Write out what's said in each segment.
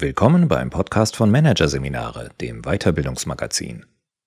Willkommen beim Podcast von Managerseminare, dem Weiterbildungsmagazin.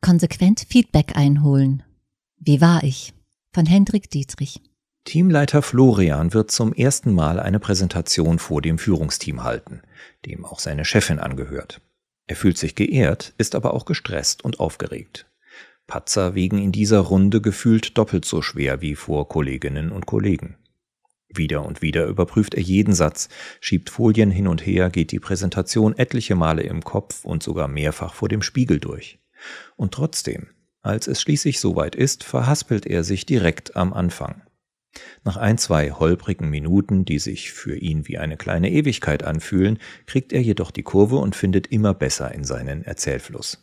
Konsequent Feedback einholen. Wie war ich? Von Hendrik Dietrich. Teamleiter Florian wird zum ersten Mal eine Präsentation vor dem Führungsteam halten, dem auch seine Chefin angehört. Er fühlt sich geehrt, ist aber auch gestresst und aufgeregt. Patzer wiegen in dieser Runde gefühlt doppelt so schwer wie vor Kolleginnen und Kollegen. Wieder und wieder überprüft er jeden Satz, schiebt Folien hin und her, geht die Präsentation etliche Male im Kopf und sogar mehrfach vor dem Spiegel durch. Und trotzdem, als es schließlich soweit ist, verhaspelt er sich direkt am Anfang. Nach ein, zwei holprigen Minuten, die sich für ihn wie eine kleine Ewigkeit anfühlen, kriegt er jedoch die Kurve und findet immer besser in seinen Erzählfluss.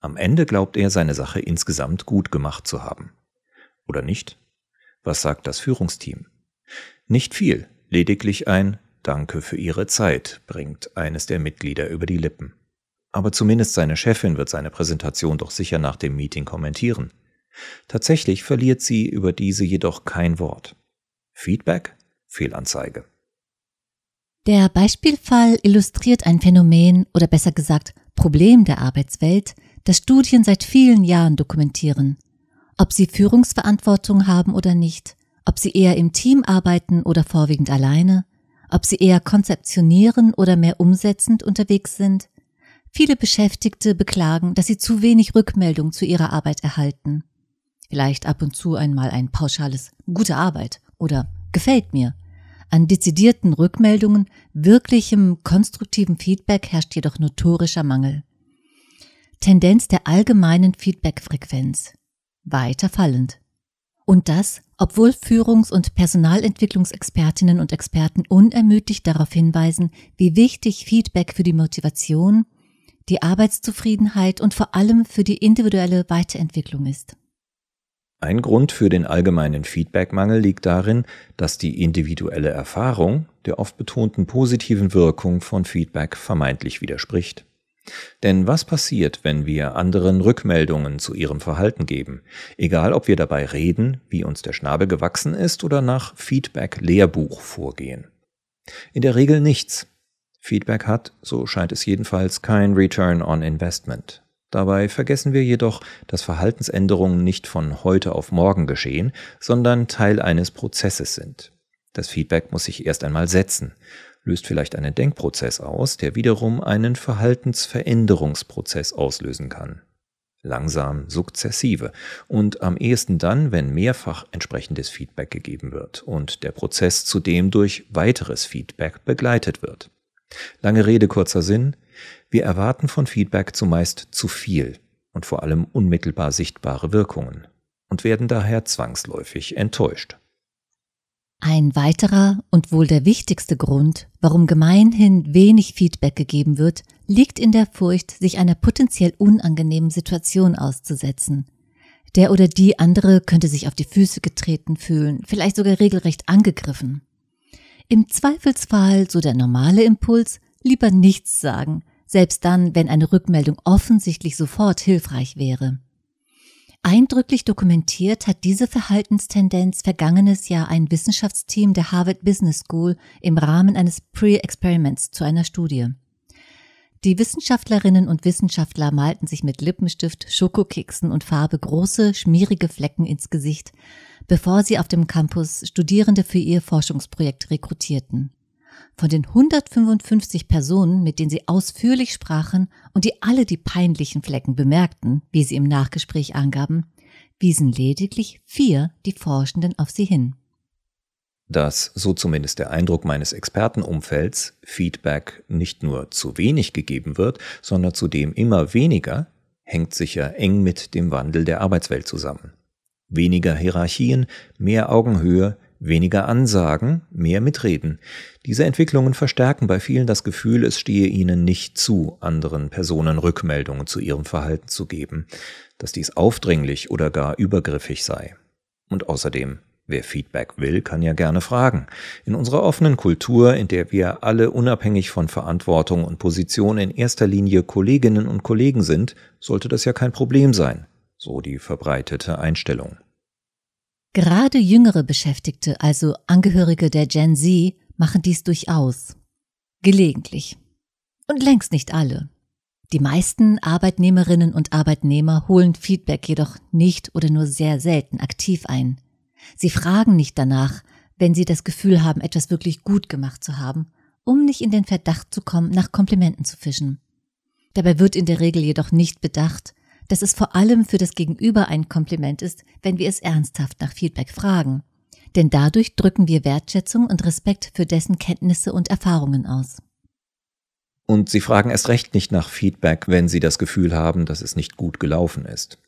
Am Ende glaubt er, seine Sache insgesamt gut gemacht zu haben. Oder nicht? Was sagt das Führungsteam? Nicht viel, lediglich ein Danke für Ihre Zeit bringt eines der Mitglieder über die Lippen. Aber zumindest seine Chefin wird seine Präsentation doch sicher nach dem Meeting kommentieren. Tatsächlich verliert sie über diese jedoch kein Wort. Feedback? Fehlanzeige. Der Beispielfall illustriert ein Phänomen oder besser gesagt Problem der Arbeitswelt, das Studien seit vielen Jahren dokumentieren. Ob sie Führungsverantwortung haben oder nicht, ob sie eher im Team arbeiten oder vorwiegend alleine, ob sie eher konzeptionieren oder mehr umsetzend unterwegs sind. Viele Beschäftigte beklagen, dass sie zu wenig Rückmeldung zu ihrer Arbeit erhalten. Vielleicht ab und zu einmal ein pauschales gute Arbeit oder gefällt mir. An dezidierten Rückmeldungen, wirklichem konstruktiven Feedback herrscht jedoch notorischer Mangel. Tendenz der allgemeinen Feedbackfrequenz. Weiter fallend. Und das, obwohl Führungs- und Personalentwicklungsexpertinnen und Experten unermüdlich darauf hinweisen, wie wichtig Feedback für die Motivation, die Arbeitszufriedenheit und vor allem für die individuelle Weiterentwicklung ist. Ein Grund für den allgemeinen Feedbackmangel liegt darin, dass die individuelle Erfahrung der oft betonten positiven Wirkung von Feedback vermeintlich widerspricht. Denn was passiert, wenn wir anderen Rückmeldungen zu ihrem Verhalten geben, egal ob wir dabei reden, wie uns der Schnabel gewachsen ist oder nach Feedback-Lehrbuch vorgehen? In der Regel nichts. Feedback hat, so scheint es jedenfalls, kein Return on Investment. Dabei vergessen wir jedoch, dass Verhaltensänderungen nicht von heute auf morgen geschehen, sondern Teil eines Prozesses sind. Das Feedback muss sich erst einmal setzen löst vielleicht einen Denkprozess aus, der wiederum einen Verhaltensveränderungsprozess auslösen kann. Langsam, sukzessive und am ehesten dann, wenn mehrfach entsprechendes Feedback gegeben wird und der Prozess zudem durch weiteres Feedback begleitet wird. Lange Rede, kurzer Sinn. Wir erwarten von Feedback zumeist zu viel und vor allem unmittelbar sichtbare Wirkungen und werden daher zwangsläufig enttäuscht. Ein weiterer und wohl der wichtigste Grund, warum gemeinhin wenig Feedback gegeben wird, liegt in der Furcht, sich einer potenziell unangenehmen Situation auszusetzen. Der oder die andere könnte sich auf die Füße getreten fühlen, vielleicht sogar regelrecht angegriffen. Im Zweifelsfall, so der normale Impuls, lieber nichts sagen, selbst dann, wenn eine Rückmeldung offensichtlich sofort hilfreich wäre. Eindrücklich dokumentiert hat diese Verhaltenstendenz vergangenes Jahr ein Wissenschaftsteam der Harvard Business School im Rahmen eines Pre-Experiments zu einer Studie. Die Wissenschaftlerinnen und Wissenschaftler malten sich mit Lippenstift, Schokokeksen und Farbe große, schmierige Flecken ins Gesicht, bevor sie auf dem Campus Studierende für ihr Forschungsprojekt rekrutierten. Von den 155 Personen, mit denen sie ausführlich sprachen und die alle die peinlichen Flecken bemerkten, wie sie im Nachgespräch angaben, wiesen lediglich vier die Forschenden auf sie hin. Dass, so zumindest der Eindruck meines Expertenumfelds, Feedback nicht nur zu wenig gegeben wird, sondern zudem immer weniger, hängt sicher eng mit dem Wandel der Arbeitswelt zusammen. Weniger Hierarchien, mehr Augenhöhe, Weniger Ansagen, mehr Mitreden. Diese Entwicklungen verstärken bei vielen das Gefühl, es stehe ihnen nicht zu, anderen Personen Rückmeldungen zu ihrem Verhalten zu geben, dass dies aufdringlich oder gar übergriffig sei. Und außerdem, wer Feedback will, kann ja gerne fragen. In unserer offenen Kultur, in der wir alle unabhängig von Verantwortung und Position in erster Linie Kolleginnen und Kollegen sind, sollte das ja kein Problem sein, so die verbreitete Einstellung. Gerade jüngere Beschäftigte, also Angehörige der Gen Z, machen dies durchaus. Gelegentlich. Und längst nicht alle. Die meisten Arbeitnehmerinnen und Arbeitnehmer holen Feedback jedoch nicht oder nur sehr selten aktiv ein. Sie fragen nicht danach, wenn sie das Gefühl haben, etwas wirklich gut gemacht zu haben, um nicht in den Verdacht zu kommen, nach Komplimenten zu fischen. Dabei wird in der Regel jedoch nicht bedacht, dass es vor allem für das Gegenüber ein Kompliment ist, wenn wir es ernsthaft nach Feedback fragen. Denn dadurch drücken wir Wertschätzung und Respekt für dessen Kenntnisse und Erfahrungen aus. Und sie fragen erst recht nicht nach Feedback, wenn sie das Gefühl haben, dass es nicht gut gelaufen ist.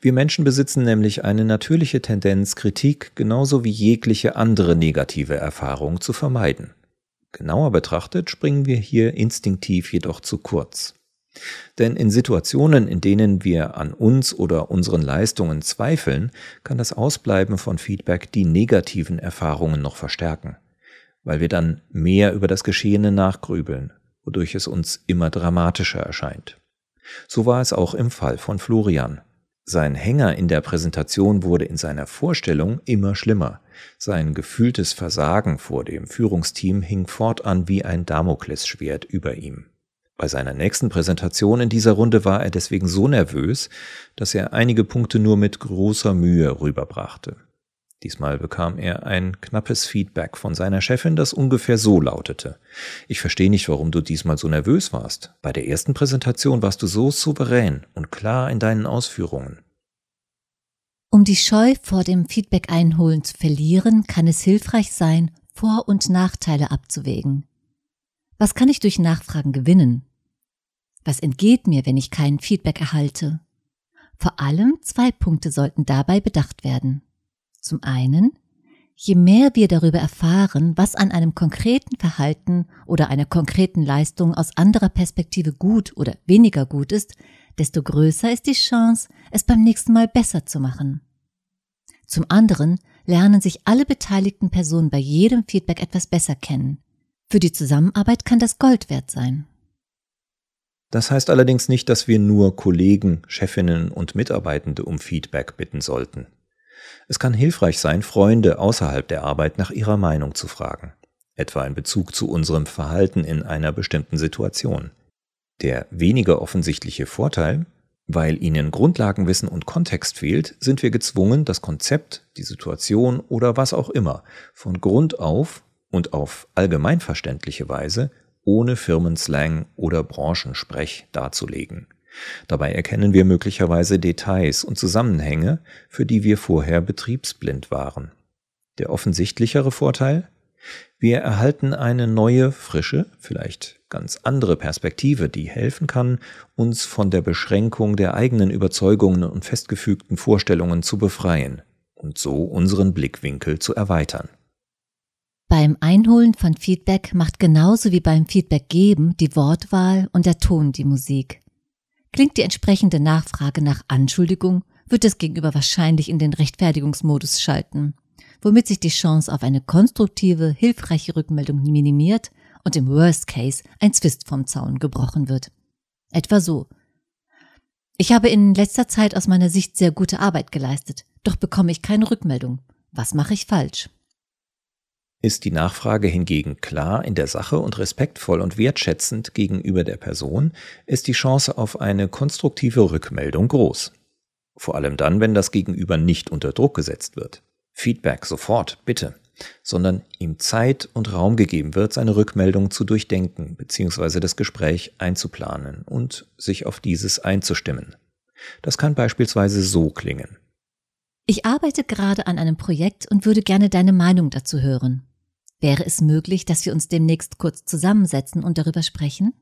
Wir Menschen besitzen nämlich eine natürliche Tendenz, Kritik genauso wie jegliche andere negative Erfahrung zu vermeiden. Genauer betrachtet springen wir hier instinktiv jedoch zu kurz. Denn in Situationen, in denen wir an uns oder unseren Leistungen zweifeln, kann das Ausbleiben von Feedback die negativen Erfahrungen noch verstärken, weil wir dann mehr über das Geschehene nachgrübeln, wodurch es uns immer dramatischer erscheint. So war es auch im Fall von Florian. Sein Hänger in der Präsentation wurde in seiner Vorstellung immer schlimmer. Sein gefühltes Versagen vor dem Führungsteam hing fortan wie ein Damoklesschwert über ihm. Bei seiner nächsten Präsentation in dieser Runde war er deswegen so nervös, dass er einige Punkte nur mit großer Mühe rüberbrachte. Diesmal bekam er ein knappes Feedback von seiner Chefin, das ungefähr so lautete. Ich verstehe nicht, warum du diesmal so nervös warst. Bei der ersten Präsentation warst du so souverän und klar in deinen Ausführungen. Um die Scheu vor dem Feedback einholen zu verlieren, kann es hilfreich sein, Vor- und Nachteile abzuwägen. Was kann ich durch Nachfragen gewinnen? Was entgeht mir, wenn ich kein Feedback erhalte? Vor allem zwei Punkte sollten dabei bedacht werden. Zum einen, je mehr wir darüber erfahren, was an einem konkreten Verhalten oder einer konkreten Leistung aus anderer Perspektive gut oder weniger gut ist, desto größer ist die Chance, es beim nächsten Mal besser zu machen. Zum anderen lernen sich alle beteiligten Personen bei jedem Feedback etwas besser kennen. Für die Zusammenarbeit kann das Gold wert sein. Das heißt allerdings nicht, dass wir nur Kollegen, Chefinnen und Mitarbeitende um Feedback bitten sollten. Es kann hilfreich sein, Freunde außerhalb der Arbeit nach ihrer Meinung zu fragen, etwa in Bezug zu unserem Verhalten in einer bestimmten Situation. Der weniger offensichtliche Vorteil, weil ihnen Grundlagenwissen und Kontext fehlt, sind wir gezwungen, das Konzept, die Situation oder was auch immer von Grund auf und auf allgemeinverständliche Weise ohne Firmenslang oder Branchensprech darzulegen. Dabei erkennen wir möglicherweise Details und Zusammenhänge, für die wir vorher betriebsblind waren. Der offensichtlichere Vorteil? Wir erhalten eine neue, frische, vielleicht ganz andere Perspektive, die helfen kann, uns von der Beschränkung der eigenen Überzeugungen und festgefügten Vorstellungen zu befreien und so unseren Blickwinkel zu erweitern. Beim Einholen von Feedback macht genauso wie beim Feedback geben die Wortwahl und der Ton die Musik. Klingt die entsprechende Nachfrage nach Anschuldigung, wird das Gegenüber wahrscheinlich in den Rechtfertigungsmodus schalten, womit sich die Chance auf eine konstruktive, hilfreiche Rückmeldung minimiert und im Worst Case ein Zwist vom Zaun gebrochen wird. Etwa so. Ich habe in letzter Zeit aus meiner Sicht sehr gute Arbeit geleistet, doch bekomme ich keine Rückmeldung. Was mache ich falsch? Ist die Nachfrage hingegen klar in der Sache und respektvoll und wertschätzend gegenüber der Person, ist die Chance auf eine konstruktive Rückmeldung groß. Vor allem dann, wenn das Gegenüber nicht unter Druck gesetzt wird. Feedback sofort, bitte, sondern ihm Zeit und Raum gegeben wird, seine Rückmeldung zu durchdenken bzw. das Gespräch einzuplanen und sich auf dieses einzustimmen. Das kann beispielsweise so klingen. Ich arbeite gerade an einem Projekt und würde gerne deine Meinung dazu hören. Wäre es möglich, dass wir uns demnächst kurz zusammensetzen und darüber sprechen?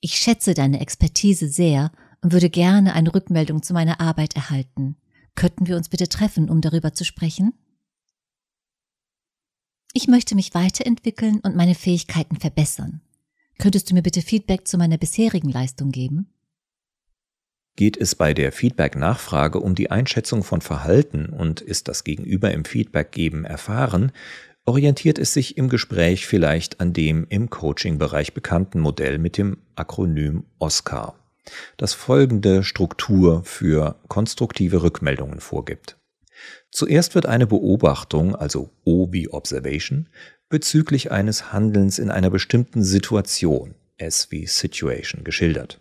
Ich schätze deine Expertise sehr und würde gerne eine Rückmeldung zu meiner Arbeit erhalten. Könnten wir uns bitte treffen, um darüber zu sprechen? Ich möchte mich weiterentwickeln und meine Fähigkeiten verbessern. Könntest du mir bitte Feedback zu meiner bisherigen Leistung geben? Geht es bei der Feedback-Nachfrage um die Einschätzung von Verhalten und ist das Gegenüber im Feedback-Geben erfahren, orientiert es sich im Gespräch vielleicht an dem im Coaching-Bereich bekannten Modell mit dem Akronym OSCAR, das folgende Struktur für konstruktive Rückmeldungen vorgibt. Zuerst wird eine Beobachtung, also O wie Observation, bezüglich eines Handelns in einer bestimmten Situation S wie Situation geschildert.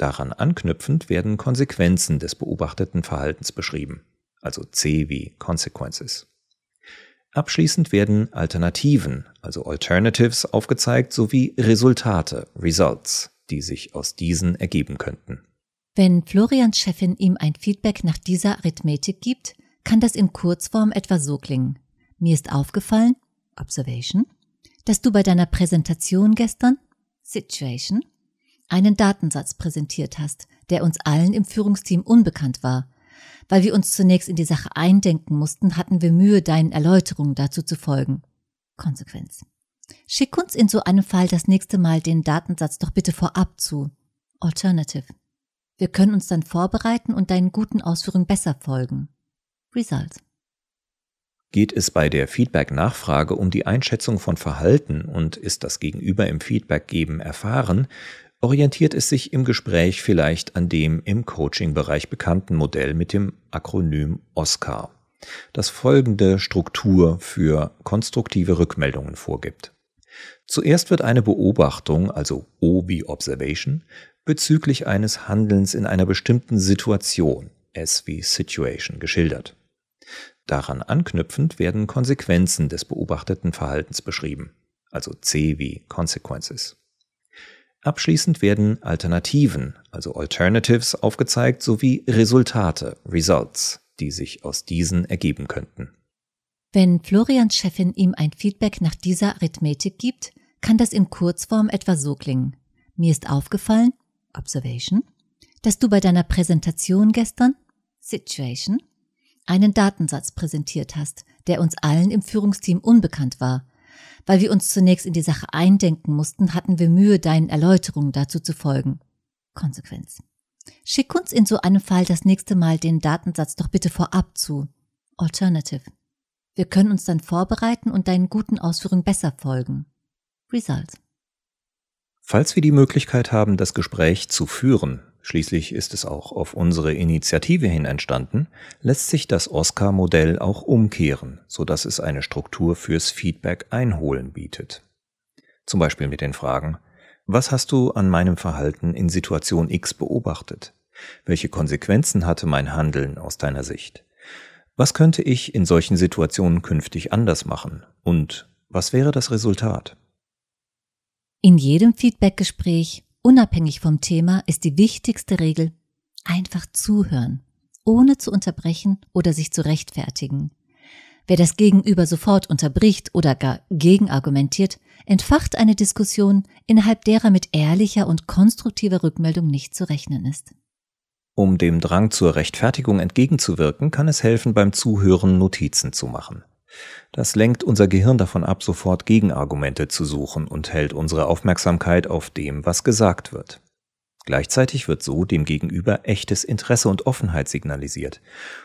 Daran anknüpfend werden Konsequenzen des beobachteten Verhaltens beschrieben, also C wie Consequences. Abschließend werden Alternativen, also Alternatives, aufgezeigt sowie Resultate, Results, die sich aus diesen ergeben könnten. Wenn Florians Chefin ihm ein Feedback nach dieser Arithmetik gibt, kann das in Kurzform etwa so klingen. Mir ist aufgefallen, Observation, dass du bei deiner Präsentation gestern, Situation, einen Datensatz präsentiert hast, der uns allen im Führungsteam unbekannt war. Weil wir uns zunächst in die Sache eindenken mussten, hatten wir Mühe, deinen Erläuterungen dazu zu folgen. Konsequenz. Schick uns in so einem Fall das nächste Mal den Datensatz doch bitte vorab zu. Alternative. Wir können uns dann vorbereiten und deinen guten Ausführungen besser folgen. Results. Geht es bei der Feedback-Nachfrage um die Einschätzung von Verhalten und ist das Gegenüber im Feedback-Geben erfahren, orientiert es sich im Gespräch vielleicht an dem im Coaching-Bereich bekannten Modell mit dem Akronym OSCAR, das folgende Struktur für konstruktive Rückmeldungen vorgibt. Zuerst wird eine Beobachtung, also O wie Observation, bezüglich eines Handelns in einer bestimmten Situation, S wie Situation, geschildert. Daran anknüpfend werden Konsequenzen des beobachteten Verhaltens beschrieben, also C wie Consequences. Abschließend werden Alternativen, also Alternatives, aufgezeigt sowie Resultate, Results, die sich aus diesen ergeben könnten. Wenn Florians Chefin ihm ein Feedback nach dieser Arithmetik gibt, kann das in Kurzform etwa so klingen. Mir ist aufgefallen, Observation, dass du bei deiner Präsentation gestern, Situation, einen Datensatz präsentiert hast, der uns allen im Führungsteam unbekannt war, weil wir uns zunächst in die Sache eindenken mussten, hatten wir Mühe, deinen Erläuterungen dazu zu folgen. Konsequenz. Schick uns in so einem Fall das nächste Mal den Datensatz doch bitte vorab zu. Alternative. Wir können uns dann vorbereiten und deinen guten Ausführungen besser folgen. Results. Falls wir die Möglichkeit haben, das Gespräch zu führen, schließlich ist es auch auf unsere Initiative hin entstanden, lässt sich das Oscar-Modell auch umkehren, so dass es eine Struktur fürs Feedback einholen bietet. Zum Beispiel mit den Fragen, was hast du an meinem Verhalten in Situation X beobachtet? Welche Konsequenzen hatte mein Handeln aus deiner Sicht? Was könnte ich in solchen Situationen künftig anders machen? Und was wäre das Resultat? In jedem Feedbackgespräch Unabhängig vom Thema ist die wichtigste Regel einfach zuhören, ohne zu unterbrechen oder sich zu rechtfertigen. Wer das Gegenüber sofort unterbricht oder gar gegenargumentiert, entfacht eine Diskussion, innerhalb derer mit ehrlicher und konstruktiver Rückmeldung nicht zu rechnen ist. Um dem Drang zur Rechtfertigung entgegenzuwirken, kann es helfen, beim Zuhören Notizen zu machen. Das lenkt unser Gehirn davon ab, sofort Gegenargumente zu suchen und hält unsere Aufmerksamkeit auf dem, was gesagt wird. Gleichzeitig wird so dem Gegenüber echtes Interesse und Offenheit signalisiert,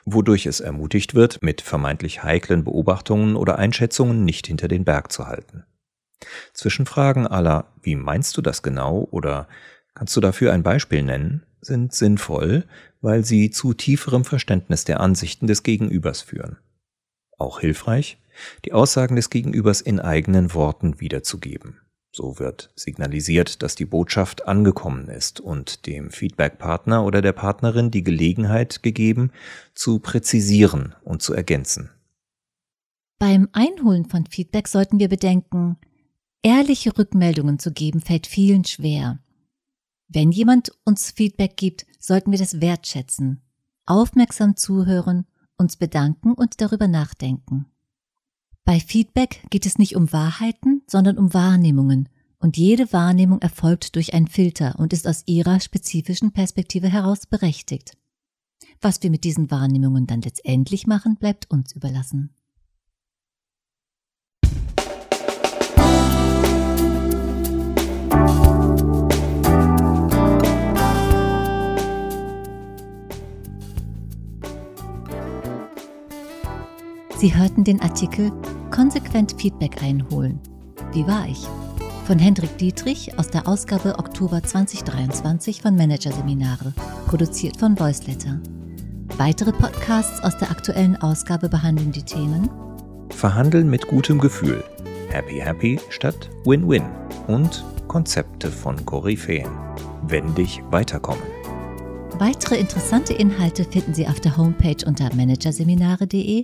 wodurch es ermutigt wird, mit vermeintlich heiklen Beobachtungen oder Einschätzungen nicht hinter den Berg zu halten. Zwischenfragen aller Wie meinst du das genau oder kannst du dafür ein Beispiel nennen, sind sinnvoll, weil sie zu tieferem Verständnis der Ansichten des Gegenübers führen. Auch hilfreich, die Aussagen des Gegenübers in eigenen Worten wiederzugeben. So wird signalisiert, dass die Botschaft angekommen ist und dem Feedbackpartner oder der Partnerin die Gelegenheit gegeben, zu präzisieren und zu ergänzen. Beim Einholen von Feedback sollten wir bedenken, ehrliche Rückmeldungen zu geben fällt vielen schwer. Wenn jemand uns Feedback gibt, sollten wir das wertschätzen, aufmerksam zuhören uns bedanken und darüber nachdenken. Bei Feedback geht es nicht um Wahrheiten, sondern um Wahrnehmungen, und jede Wahrnehmung erfolgt durch einen Filter und ist aus ihrer spezifischen Perspektive heraus berechtigt. Was wir mit diesen Wahrnehmungen dann letztendlich machen, bleibt uns überlassen. Sie hörten den Artikel Konsequent Feedback einholen. Wie war ich? Von Hendrik Dietrich aus der Ausgabe Oktober 2023 von Managerseminare, produziert von Voiceletter. Weitere Podcasts aus der aktuellen Ausgabe behandeln die Themen Verhandeln mit gutem Gefühl, Happy Happy statt Win-Win und Konzepte von Koryphäen. Wendig weiterkommen. Weitere interessante Inhalte finden Sie auf der Homepage unter managerseminare.de